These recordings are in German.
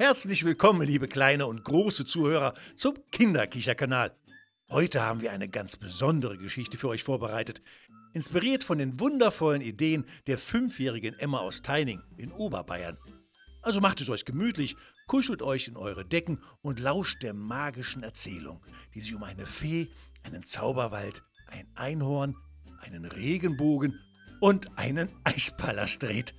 Herzlich willkommen, liebe kleine und große Zuhörer, zum Kinderkicherkanal. Heute haben wir eine ganz besondere Geschichte für euch vorbereitet. Inspiriert von den wundervollen Ideen der fünfjährigen Emma aus Teining in Oberbayern. Also macht es euch gemütlich, kuschelt euch in eure Decken und lauscht der magischen Erzählung, die sich um eine Fee, einen Zauberwald, ein Einhorn, einen Regenbogen und einen Eispalast dreht.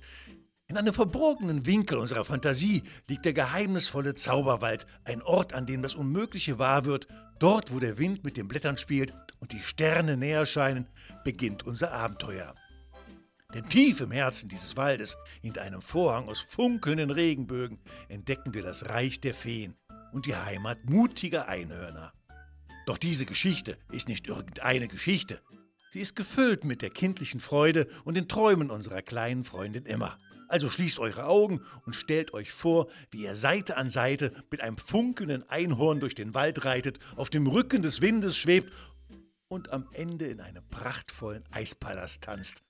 In einem verborgenen Winkel unserer Fantasie liegt der geheimnisvolle Zauberwald, ein Ort, an dem das Unmögliche wahr wird. Dort, wo der Wind mit den Blättern spielt und die Sterne näher scheinen, beginnt unser Abenteuer. Denn tief im Herzen dieses Waldes, hinter einem Vorhang aus funkelnden Regenbögen, entdecken wir das Reich der Feen und die Heimat mutiger Einhörner. Doch diese Geschichte ist nicht irgendeine Geschichte. Sie ist gefüllt mit der kindlichen Freude und den Träumen unserer kleinen Freundin Emma. Also schließt eure Augen und stellt euch vor, wie ihr Seite an Seite mit einem funkelnden Einhorn durch den Wald reitet, auf dem Rücken des Windes schwebt und am Ende in einem prachtvollen Eispalast tanzt.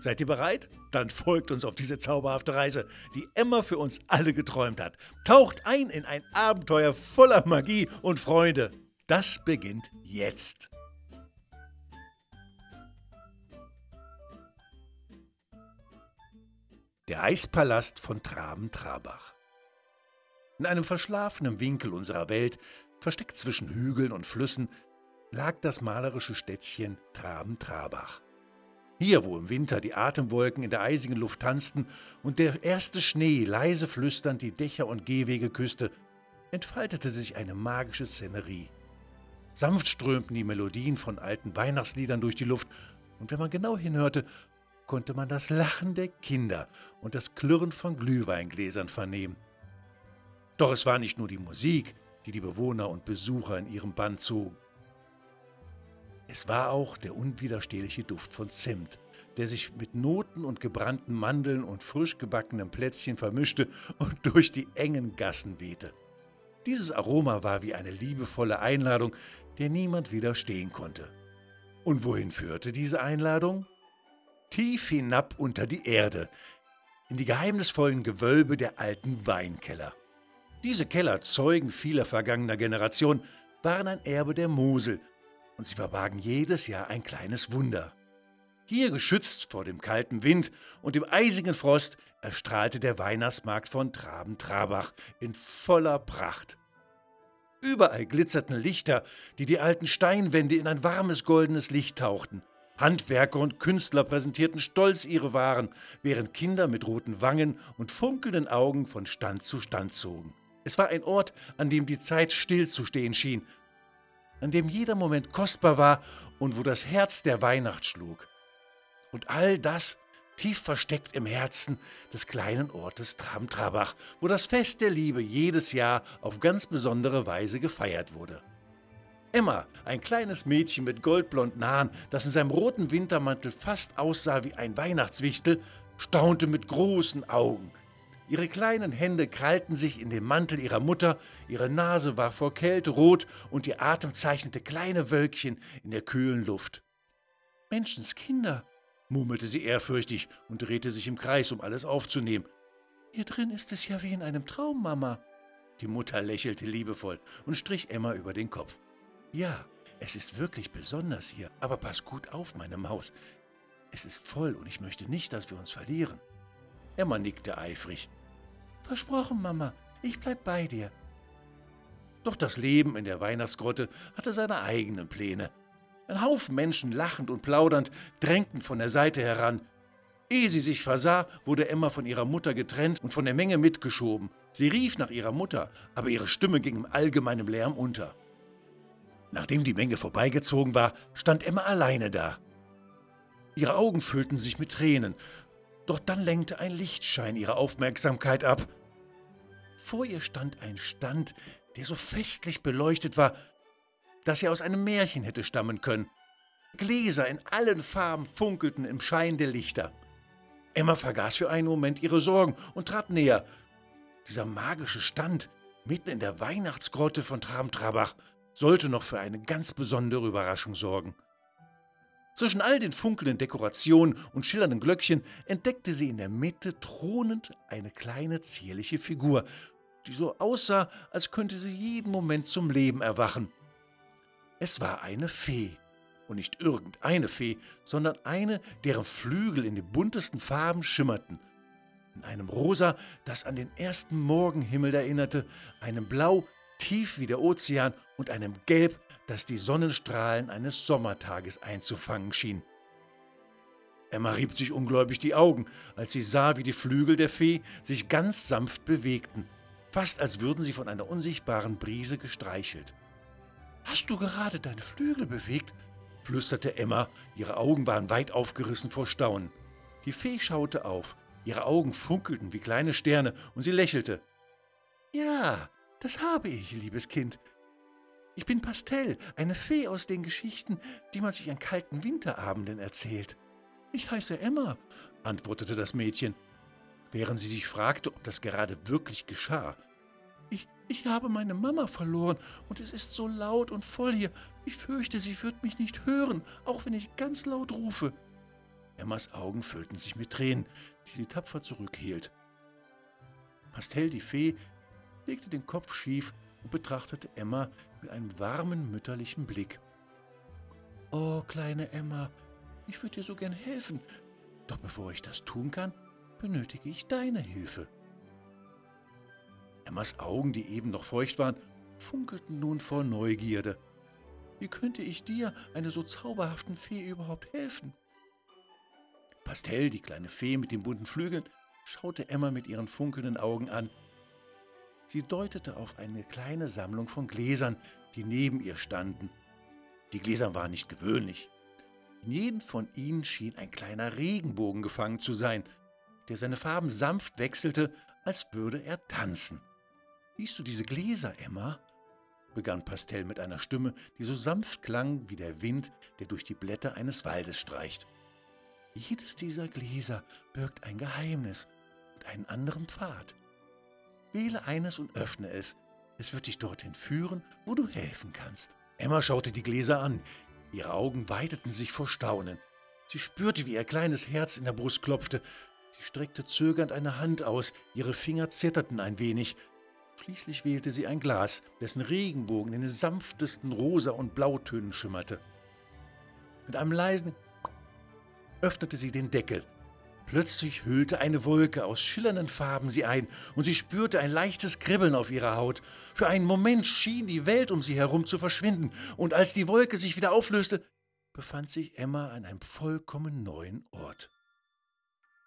Seid ihr bereit? Dann folgt uns auf diese zauberhafte Reise, die Emma für uns alle geträumt hat. Taucht ein in ein Abenteuer voller Magie und Freude. Das beginnt jetzt. Der Eispalast von Traben-Trabach. In einem verschlafenen Winkel unserer Welt, versteckt zwischen Hügeln und Flüssen, lag das malerische Städtchen Traben-Trabach. Hier, wo im Winter die Atemwolken in der eisigen Luft tanzten und der erste Schnee leise flüsternd die Dächer und Gehwege küsste, entfaltete sich eine magische Szenerie. Sanft strömten die Melodien von alten Weihnachtsliedern durch die Luft, und wenn man genau hinhörte, konnte man das Lachen der Kinder und das Klirren von Glühweingläsern vernehmen. Doch es war nicht nur die Musik, die die Bewohner und Besucher in ihrem Bann zogen. Es war auch der unwiderstehliche Duft von Zimt, der sich mit Noten und gebrannten Mandeln und frisch gebackenem Plätzchen vermischte und durch die engen Gassen wehte. Dieses Aroma war wie eine liebevolle Einladung, der niemand widerstehen konnte. Und wohin führte diese Einladung? Tief hinab unter die Erde, in die geheimnisvollen Gewölbe der alten Weinkeller. Diese Keller, Zeugen vieler vergangener Generationen, waren ein Erbe der Mosel, und sie verbargen jedes Jahr ein kleines Wunder. Hier, geschützt vor dem kalten Wind und dem eisigen Frost, erstrahlte der Weihnachtsmarkt von Traben-Trabach in voller Pracht. Überall glitzerten Lichter, die die alten Steinwände in ein warmes goldenes Licht tauchten. Handwerker und Künstler präsentierten stolz ihre Waren, während Kinder mit roten Wangen und funkelnden Augen von Stand zu Stand zogen. Es war ein Ort, an dem die Zeit stillzustehen schien, an dem jeder Moment kostbar war und wo das Herz der Weihnacht schlug. Und all das tief versteckt im Herzen des kleinen Ortes Tramtrabach, wo das Fest der Liebe jedes Jahr auf ganz besondere Weise gefeiert wurde. Emma, ein kleines Mädchen mit goldblonden Haaren, das in seinem roten Wintermantel fast aussah wie ein Weihnachtswichtel, staunte mit großen Augen. Ihre kleinen Hände krallten sich in den Mantel ihrer Mutter, ihre Nase war vor Kälte rot und ihr Atem zeichnete kleine Wölkchen in der kühlen Luft. Menschenskinder, murmelte sie ehrfürchtig und drehte sich im Kreis, um alles aufzunehmen. Hier drin ist es ja wie in einem Traum, Mama. Die Mutter lächelte liebevoll und strich Emma über den Kopf. Ja, es ist wirklich besonders hier, aber pass gut auf, meine Maus. Es ist voll und ich möchte nicht, dass wir uns verlieren. Emma nickte eifrig. Versprochen, Mama, ich bleib bei dir. Doch das Leben in der Weihnachtsgrotte hatte seine eigenen Pläne. Ein Haufen Menschen, lachend und plaudernd, drängten von der Seite heran. Ehe sie sich versah, wurde Emma von ihrer Mutter getrennt und von der Menge mitgeschoben. Sie rief nach ihrer Mutter, aber ihre Stimme ging im allgemeinen Lärm unter. Nachdem die Menge vorbeigezogen war, stand Emma alleine da. Ihre Augen füllten sich mit Tränen, doch dann lenkte ein Lichtschein ihre Aufmerksamkeit ab. Vor ihr stand ein Stand, der so festlich beleuchtet war, dass er aus einem Märchen hätte stammen können. Gläser in allen Farben funkelten im Schein der Lichter. Emma vergaß für einen Moment ihre Sorgen und trat näher. Dieser magische Stand, mitten in der Weihnachtsgrotte von Tramtrabach, sollte noch für eine ganz besondere Überraschung sorgen. Zwischen all den funkelnden Dekorationen und schillernden Glöckchen entdeckte sie in der Mitte thronend eine kleine zierliche Figur, die so aussah, als könnte sie jeden Moment zum Leben erwachen. Es war eine Fee. Und nicht irgendeine Fee, sondern eine, deren Flügel in den buntesten Farben schimmerten. In einem Rosa, das an den ersten Morgenhimmel erinnerte, einem Blau, tief wie der Ozean, und einem Gelb, das die Sonnenstrahlen eines Sommertages einzufangen schien. Emma rieb sich ungläubig die Augen, als sie sah, wie die Flügel der Fee sich ganz sanft bewegten, fast als würden sie von einer unsichtbaren Brise gestreichelt. Hast du gerade deine Flügel bewegt? flüsterte Emma, ihre Augen waren weit aufgerissen vor Staunen. Die Fee schaute auf, ihre Augen funkelten wie kleine Sterne, und sie lächelte. Ja, das habe ich, liebes Kind. Ich bin Pastell, eine Fee aus den Geschichten, die man sich an kalten Winterabenden erzählt. Ich heiße Emma, antwortete das Mädchen, während sie sich fragte, ob das gerade wirklich geschah. Ich, ich habe meine Mama verloren und es ist so laut und voll hier. Ich fürchte, sie wird mich nicht hören, auch wenn ich ganz laut rufe. Emmas Augen füllten sich mit Tränen, die sie tapfer zurückhielt. Pastell die Fee legte den Kopf schief und betrachtete Emma mit einem warmen mütterlichen Blick. Oh, kleine Emma, ich würde dir so gern helfen, doch bevor ich das tun kann, benötige ich deine Hilfe. Emmas Augen, die eben noch feucht waren, funkelten nun vor Neugierde. Wie könnte ich dir, einer so zauberhaften Fee, überhaupt helfen? Pastell, die kleine Fee mit den bunten Flügeln, schaute Emma mit ihren funkelnden Augen an. Sie deutete auf eine kleine Sammlung von Gläsern, die neben ihr standen. Die Gläser waren nicht gewöhnlich. In jedem von ihnen schien ein kleiner Regenbogen gefangen zu sein, der seine Farben sanft wechselte, als würde er tanzen. Siehst du diese Gläser, Emma? begann Pastell mit einer Stimme, die so sanft klang wie der Wind, der durch die Blätter eines Waldes streicht. Jedes dieser Gläser birgt ein Geheimnis und einen anderen Pfad. Wähle eines und öffne es. Es wird dich dorthin führen, wo du helfen kannst. Emma schaute die Gläser an. Ihre Augen weiteten sich vor Staunen. Sie spürte, wie ihr kleines Herz in der Brust klopfte. Sie streckte zögernd eine Hand aus. Ihre Finger zitterten ein wenig. Schließlich wählte sie ein Glas, dessen Regenbogen in den sanftesten Rosa- und Blautönen schimmerte. Mit einem leisen öffnete sie den Deckel. Plötzlich hüllte eine Wolke aus schillernden Farben sie ein, und sie spürte ein leichtes Kribbeln auf ihrer Haut. Für einen Moment schien die Welt um sie herum zu verschwinden, und als die Wolke sich wieder auflöste, befand sich Emma an einem vollkommen neuen Ort.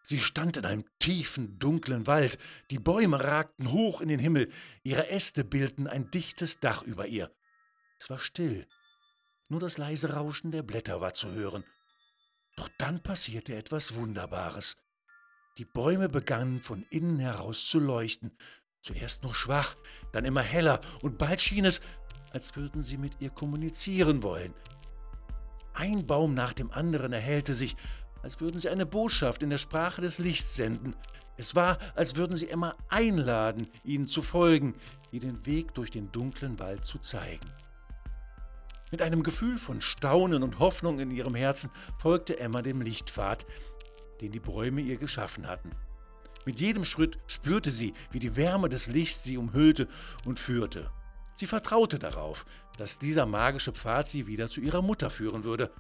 Sie stand in einem tiefen, dunklen Wald, die Bäume ragten hoch in den Himmel, ihre Äste bildeten ein dichtes Dach über ihr. Es war still, nur das leise Rauschen der Blätter war zu hören. Dann passierte etwas Wunderbares. Die Bäume begannen von innen heraus zu leuchten, zuerst nur schwach, dann immer heller, und bald schien es, als würden sie mit ihr kommunizieren wollen. Ein Baum nach dem anderen erhellte sich, als würden sie eine Botschaft in der Sprache des Lichts senden. Es war, als würden sie Emma einladen, ihnen zu folgen, ihr den Weg durch den dunklen Wald zu zeigen. Mit einem Gefühl von Staunen und Hoffnung in ihrem Herzen folgte Emma dem Lichtpfad, den die Bäume ihr geschaffen hatten. Mit jedem Schritt spürte sie, wie die Wärme des Lichts sie umhüllte und führte. Sie vertraute darauf, dass dieser magische Pfad sie wieder zu ihrer Mutter führen würde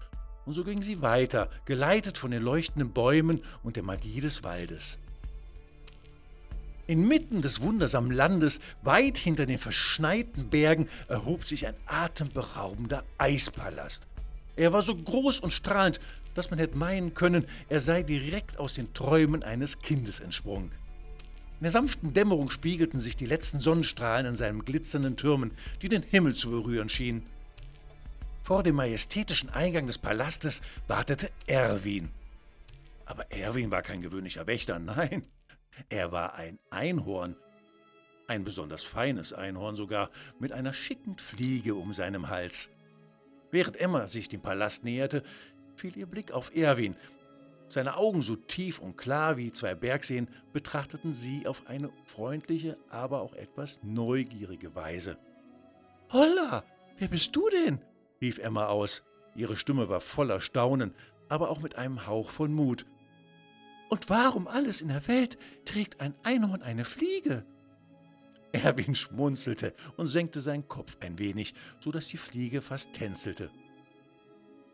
und so ging sie weiter, geleitet von den leuchtenden Bäumen und der Magie des Waldes. Inmitten des wundersamen Landes, weit hinter den verschneiten Bergen, erhob sich ein atemberaubender Eispalast. Er war so groß und strahlend, dass man hätte meinen können, er sei direkt aus den Träumen eines Kindes entsprungen. In der sanften Dämmerung spiegelten sich die letzten Sonnenstrahlen in seinen glitzernden Türmen, die den Himmel zu berühren schienen. Vor dem majestätischen Eingang des Palastes wartete Erwin. Aber Erwin war kein gewöhnlicher Wächter, nein, er war ein Einhorn. Ein besonders feines Einhorn sogar, mit einer schicken Fliege um seinem Hals. Während Emma sich dem Palast näherte, fiel ihr Blick auf Erwin. Seine Augen so tief und klar wie zwei Bergseen betrachteten sie auf eine freundliche, aber auch etwas neugierige Weise. Holla, wer bist du denn? rief Emma aus. Ihre Stimme war voller Staunen, aber auch mit einem Hauch von Mut. Und warum alles in der Welt trägt ein Einhorn eine Fliege? Erwin schmunzelte und senkte seinen Kopf ein wenig, so dass die Fliege fast tänzelte.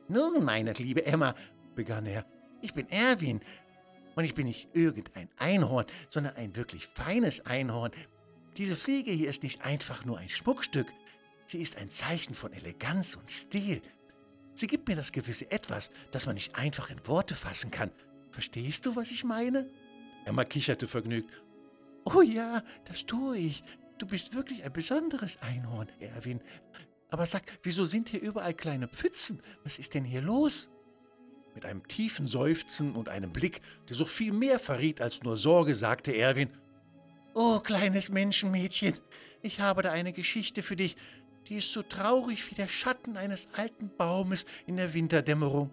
Nun, meine liebe Emma, begann er, ich bin Erwin. Und ich bin nicht irgendein Einhorn, sondern ein wirklich feines Einhorn. Diese Fliege hier ist nicht einfach nur ein Schmuckstück. Sie ist ein Zeichen von Eleganz und Stil. Sie gibt mir das gewisse Etwas, das man nicht einfach in Worte fassen kann. Verstehst du, was ich meine? Emma kicherte vergnügt. Oh ja, das tue ich. Du bist wirklich ein besonderes Einhorn, Erwin. Aber sag, wieso sind hier überall kleine Pfützen? Was ist denn hier los? Mit einem tiefen Seufzen und einem Blick, der so viel mehr verriet als nur Sorge, sagte Erwin, Oh, kleines Menschenmädchen, ich habe da eine Geschichte für dich, die ist so traurig wie der Schatten eines alten Baumes in der Winterdämmerung.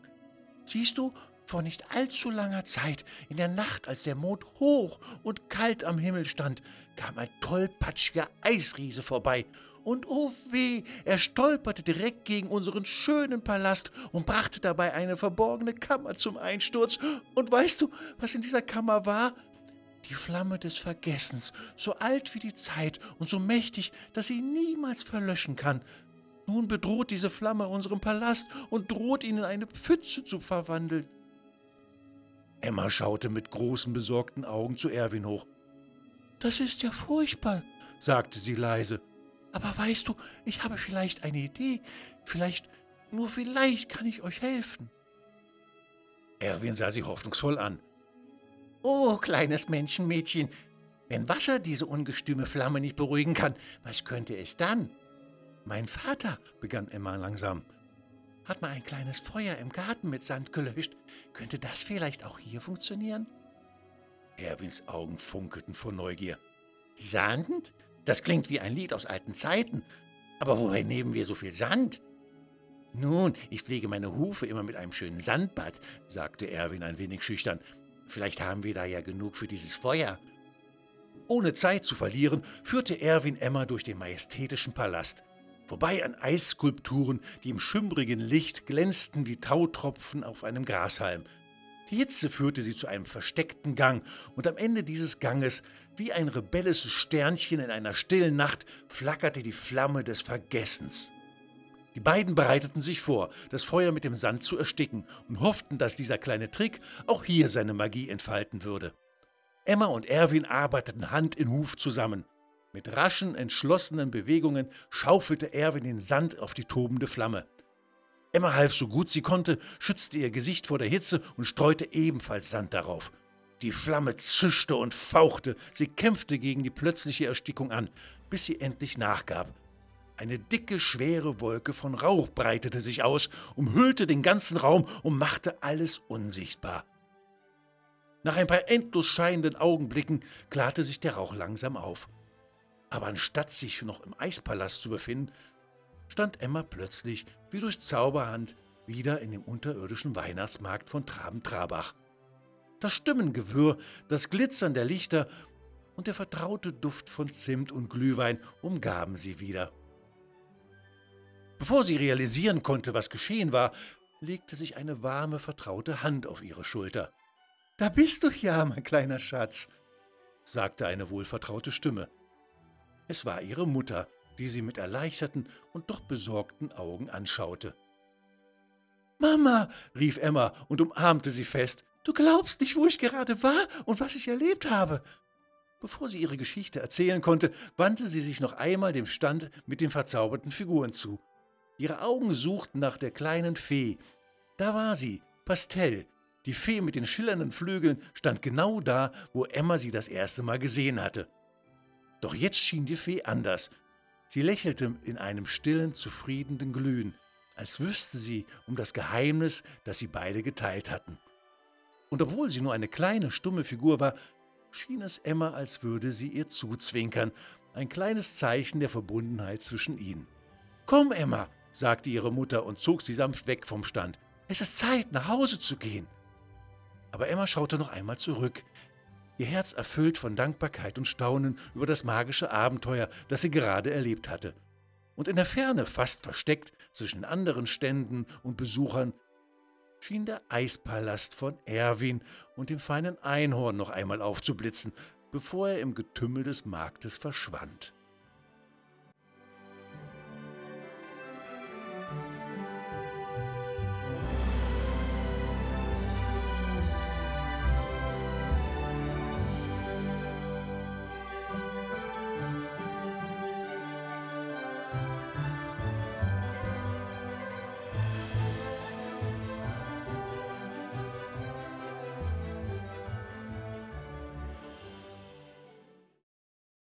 Siehst du, vor nicht allzu langer Zeit, in der Nacht, als der Mond hoch und kalt am Himmel stand, kam ein tollpatschiger Eisriese vorbei. Und oh weh, er stolperte direkt gegen unseren schönen Palast und brachte dabei eine verborgene Kammer zum Einsturz. Und weißt du, was in dieser Kammer war? Die Flamme des Vergessens, so alt wie die Zeit und so mächtig, dass sie niemals verlöschen kann. Nun bedroht diese Flamme unseren Palast und droht ihn in eine Pfütze zu verwandeln. Emma schaute mit großen besorgten Augen zu Erwin hoch. Das ist ja furchtbar, sagte sie leise. Aber weißt du, ich habe vielleicht eine Idee. Vielleicht, nur vielleicht kann ich euch helfen. Erwin sah sie hoffnungsvoll an. Oh, kleines Menschenmädchen, wenn Wasser diese ungestüme Flamme nicht beruhigen kann, was könnte es dann? Mein Vater, begann Emma langsam, hat mal ein kleines Feuer im Garten mit Sand gelöscht. Könnte das vielleicht auch hier funktionieren? Erwins Augen funkelten vor Neugier. Sand? Das klingt wie ein Lied aus alten Zeiten. Aber woher nehmen wir so viel Sand? Nun, ich pflege meine Hufe immer mit einem schönen Sandbad, sagte Erwin ein wenig schüchtern. Vielleicht haben wir da ja genug für dieses Feuer. Ohne Zeit zu verlieren, führte Erwin Emma durch den majestätischen Palast vorbei an Eisskulpturen, die im schimmrigen Licht glänzten wie Tautropfen auf einem Grashalm. Die Hitze führte sie zu einem versteckten Gang, und am Ende dieses Ganges, wie ein rebelles Sternchen in einer stillen Nacht, flackerte die Flamme des Vergessens. Die beiden bereiteten sich vor, das Feuer mit dem Sand zu ersticken und hofften, dass dieser kleine Trick auch hier seine Magie entfalten würde. Emma und Erwin arbeiteten Hand in Huf zusammen. Mit raschen, entschlossenen Bewegungen schaufelte Erwin den Sand auf die tobende Flamme. Emma half so gut sie konnte, schützte ihr Gesicht vor der Hitze und streute ebenfalls Sand darauf. Die Flamme zischte und fauchte, sie kämpfte gegen die plötzliche Erstickung an, bis sie endlich nachgab. Eine dicke, schwere Wolke von Rauch breitete sich aus, umhüllte den ganzen Raum und machte alles unsichtbar. Nach ein paar endlos scheinenden Augenblicken klarte sich der Rauch langsam auf. Aber anstatt sich noch im Eispalast zu befinden, stand Emma plötzlich wie durch Zauberhand wieder in dem unterirdischen Weihnachtsmarkt von Traben-Trabach. Das Stimmengewirr, das Glitzern der Lichter und der vertraute Duft von Zimt und Glühwein umgaben sie wieder. Bevor sie realisieren konnte, was geschehen war, legte sich eine warme, vertraute Hand auf ihre Schulter. Da bist du ja, mein kleiner Schatz, sagte eine wohlvertraute Stimme. Es war ihre Mutter, die sie mit erleichterten und doch besorgten Augen anschaute. Mama, rief Emma und umarmte sie fest, du glaubst nicht, wo ich gerade war und was ich erlebt habe. Bevor sie ihre Geschichte erzählen konnte, wandte sie sich noch einmal dem Stand mit den verzauberten Figuren zu. Ihre Augen suchten nach der kleinen Fee. Da war sie, Pastell. Die Fee mit den schillernden Flügeln stand genau da, wo Emma sie das erste Mal gesehen hatte. Doch jetzt schien die Fee anders. Sie lächelte in einem stillen, zufriedenen Glühen, als wüsste sie um das Geheimnis, das sie beide geteilt hatten. Und obwohl sie nur eine kleine, stumme Figur war, schien es Emma, als würde sie ihr zuzwinkern, ein kleines Zeichen der Verbundenheit zwischen ihnen. Komm, Emma, sagte ihre Mutter und zog sie sanft weg vom Stand. Es ist Zeit, nach Hause zu gehen. Aber Emma schaute noch einmal zurück, ihr Herz erfüllt von Dankbarkeit und Staunen über das magische Abenteuer, das sie gerade erlebt hatte. Und in der Ferne, fast versteckt zwischen anderen Ständen und Besuchern, schien der Eispalast von Erwin und dem feinen Einhorn noch einmal aufzublitzen, bevor er im Getümmel des Marktes verschwand.